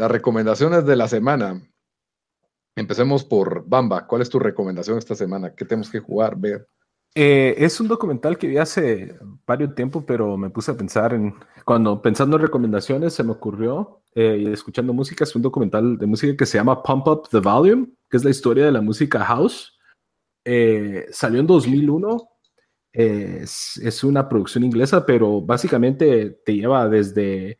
las recomendaciones de la semana. Empecemos por Bamba. ¿Cuál es tu recomendación esta semana? ¿Qué tenemos que jugar, ver? Eh, es un documental que vi hace varios tiempo, pero me puse a pensar en, cuando pensando en recomendaciones, se me ocurrió, eh, escuchando música, es un documental de música que se llama Pump Up the Volume, que es la historia de la música house. Eh, salió en 2001, es, es, una producción inglesa, pero básicamente te lleva desde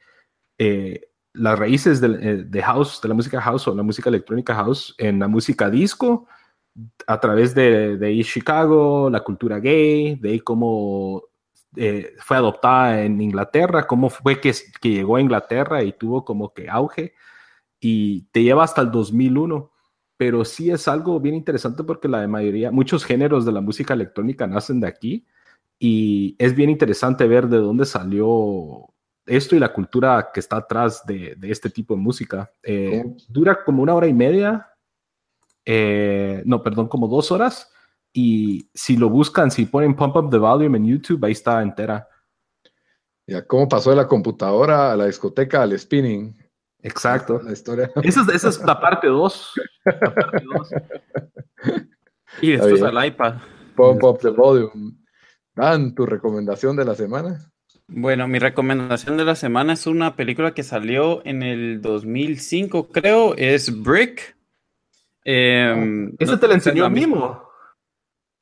las raíces de, de, house, de la música house o la música electrónica house en la música disco, a través de, de Chicago, la cultura gay, de cómo eh, fue adoptada en Inglaterra, cómo fue que, que, llegó a Inglaterra y tuvo como que auge, y te lleva hasta el 2001. Pero sí es algo bien interesante porque la mayoría, muchos géneros de la música electrónica nacen de aquí y es bien interesante ver de dónde salió esto y la cultura que está atrás de, de este tipo de música. Eh, dura como una hora y media, eh, no, perdón, como dos horas. Y si lo buscan, si ponen Pump Up the Volume en YouTube, ahí está entera. Ya, ¿cómo pasó de la computadora a la discoteca al spinning? Exacto. La historia. Esa, esa es la parte 2. Y después al iPad. Pump Up the Volume. Dan, ¿tu recomendación de la semana? Bueno, mi recomendación de la semana es una película que salió en el 2005, creo, es Brick. Eh, ¿Ese te lo enseñó a Mimo?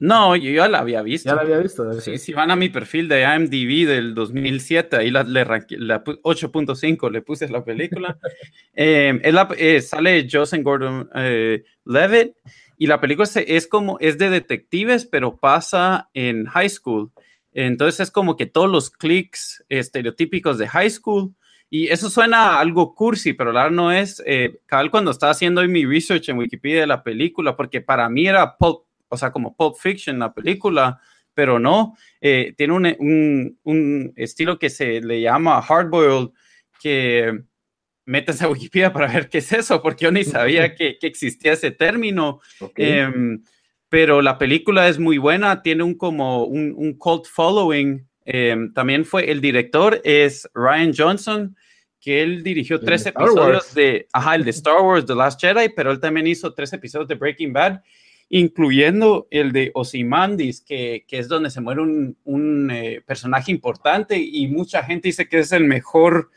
No, yo ya la había visto. Ya la había visto. Sí, si van a mi perfil de IMDb del 2007, ahí la, le la 8.5 le puse la película. eh, eh, sale Joseph Gordon eh, Levitt y la película es, es, como, es de detectives, pero pasa en high school. Entonces es como que todos los clics estereotípicos de high school y eso suena algo cursi, pero la verdad no es. Eh, cuando estaba haciendo mi research en Wikipedia de la película, porque para mí era pulp, o sea, como pulp fiction la película, pero no. Eh, tiene un, un, un, estilo que se le llama hardboiled, que metes a Wikipedia para ver qué es eso, porque yo ni sabía que, que existía ese término. Okay. Eh, pero la película es muy buena, tiene un como un, un cult following eh, también fue el director es Ryan Johnson, que él dirigió tres episodios de, ajá, el de Star Wars, The Last Jedi, pero él también hizo tres episodios de Breaking Bad, incluyendo el de Ozymandias, que, que es donde se muere un, un eh, personaje importante y mucha gente dice que es el mejor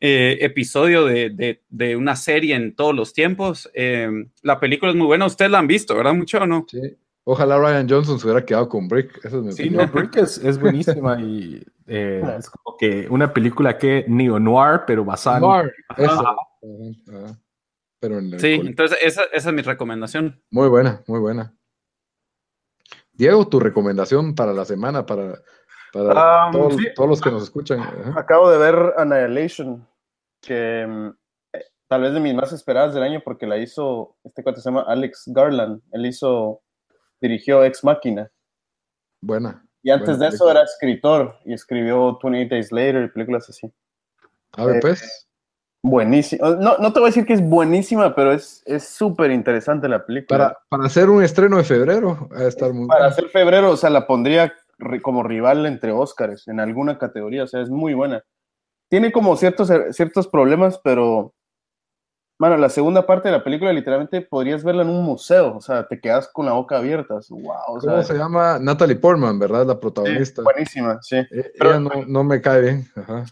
eh, episodio de, de, de, una serie en todos los tiempos. Eh, la película es muy buena, ustedes la han visto, ¿verdad? Mucho o no? Sí. Ojalá Ryan Johnson se hubiera quedado con Brick. Eso es mi sí, opinión. no, Brick es, es buenísima y eh, es como que una película que neo-noir, pero basada Noir, en... eso. Ajá. Pero en sí, entonces esa, esa, es mi recomendación. Muy buena, muy buena. Diego, tu recomendación para la semana, para, para um, todos, sí. todos, los que nos escuchan. Ajá. Acabo de ver Annihilation, que eh, tal vez de mis más esperadas del año porque la hizo, este cuate se llama Alex Garland, él hizo dirigió Ex Máquina. Buena. Y antes buena de eso era escritor y escribió 28 Days Later y películas así. A ver, pues. Eh, buenísimo. No, no, te voy a decir que es buenísima, pero es súper interesante la película. Para, para hacer un estreno de febrero, a estar muy Para hacer febrero, o sea, la pondría como rival entre Óscares en alguna categoría, o sea, es muy buena. Tiene como ciertos, ciertos problemas, pero Mano, la segunda parte de la película literalmente podrías verla en un museo, o sea, te quedas con la boca abierta. Wow, ¿Cómo se llama? Natalie Portman, ¿verdad? La protagonista. Sí, buenísima, sí. Eh, Pero, ella no, no, me cae bien. Ajá.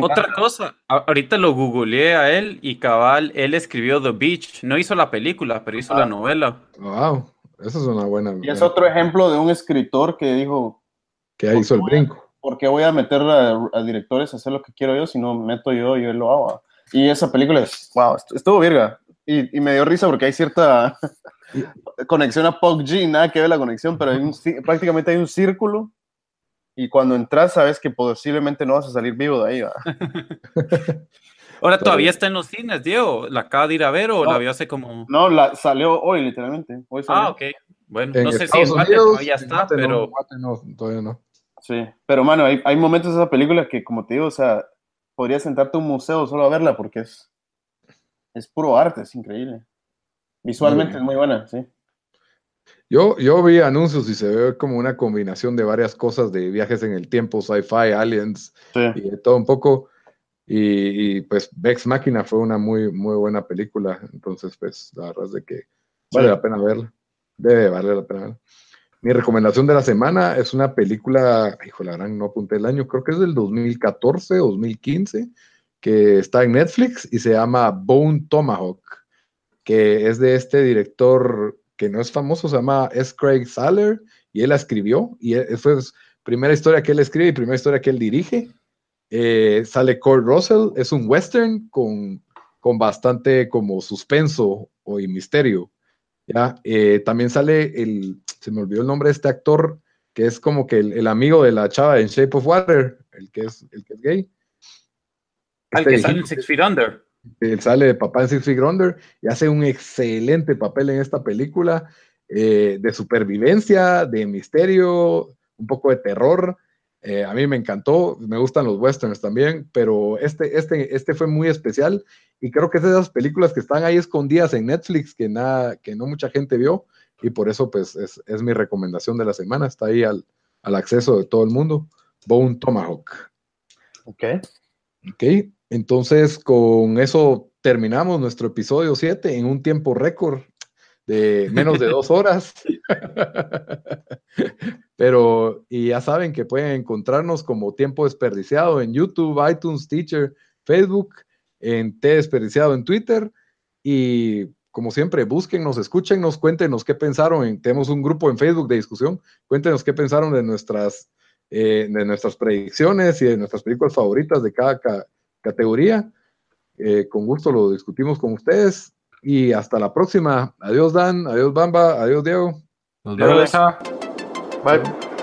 Otra cosa, ahorita lo googleé a él y cabal, él escribió The Beach. No hizo la película, pero hizo ah. la novela. Wow, eso es una buena. Y es otro ejemplo de un escritor que dijo. Que hizo el brinco. ¿Por qué voy a meter a, a, directores a hacer lo que quiero yo si no meto yo, yo lo hago? Y esa película es, wow, estuvo virga. Y, y me dio risa porque hay cierta conexión a Pog G, nada que ver la conexión, pero hay un, prácticamente hay un círculo y cuando entras sabes que posiblemente no vas a salir vivo de ahí. Ahora todavía está en los cines, Diego. ¿La acaba de ir a ver o no, la vio hace como.? No, la salió hoy, literalmente. Hoy salió. Ah, ok. Bueno, en no sé Estados si en Guate todavía está, pero. No, todavía no. Sí, pero mano, hay, hay momentos de esa película que, como te digo, o sea, podrías sentarte a un museo solo a verla porque es, es puro arte, es increíble. Visualmente muy es muy buena, sí. Yo, yo vi anuncios y se ve como una combinación de varias cosas de viajes en el tiempo, sci-fi, aliens sí. y de todo un poco. Y, pues Vex Máquina fue una muy, muy buena película. Entonces, pues la verdad es de que vale la pena verla. Debe valer la pena verla. Mi recomendación de la semana es una película, hijo, la gran, no apunté el año, creo que es del 2014 o 2015, que está en Netflix y se llama Bone Tomahawk, que es de este director que no es famoso, se llama S. Craig Saller, y él la escribió, y e, fue primera historia que él escribe y primera historia que él dirige. Eh, sale Kurt Russell, es un western con, con bastante como suspenso o y misterio. ¿Ya? Eh, también sale el, se me olvidó el nombre de este actor, que es como que el, amigo de la chava en Shape of Water, el que es, el que es gay. el este que sale en Six Feet Under. Él sale de papá en Six Feet Under y hace un excelente papel en esta película eh, de supervivencia, de misterio, un poco de terror. Eh, a mí me encantó, me gustan los westerns también, pero este, este, este fue muy especial y creo que es de esas películas que están ahí escondidas en Netflix que, nada, que no mucha gente vio y por eso pues es, es mi recomendación de la semana, está ahí al, al, acceso de todo el mundo, Bone Tomahawk. Ok. Ok, entonces con eso terminamos nuestro episodio 7 en un tiempo récord de menos de dos horas. Pero, y ya saben que pueden encontrarnos como Tiempo Desperdiciado en YouTube, iTunes, Teacher, Facebook, en T Desperdiciado en Twitter. Y como siempre, búsquennos, escúchenos, cuéntenos qué pensaron. tenemos un grupo en Facebook de discusión. Cuéntenos qué pensaron de nuestras, eh, de nuestras predicciones y de nuestras películas favoritas de cada categoría. Eh, con gusto lo discutimos con ustedes. Y hasta la próxima. Adiós, Dan. Adiós, Bamba. Adiós, Diego. Nos vemos. Bye.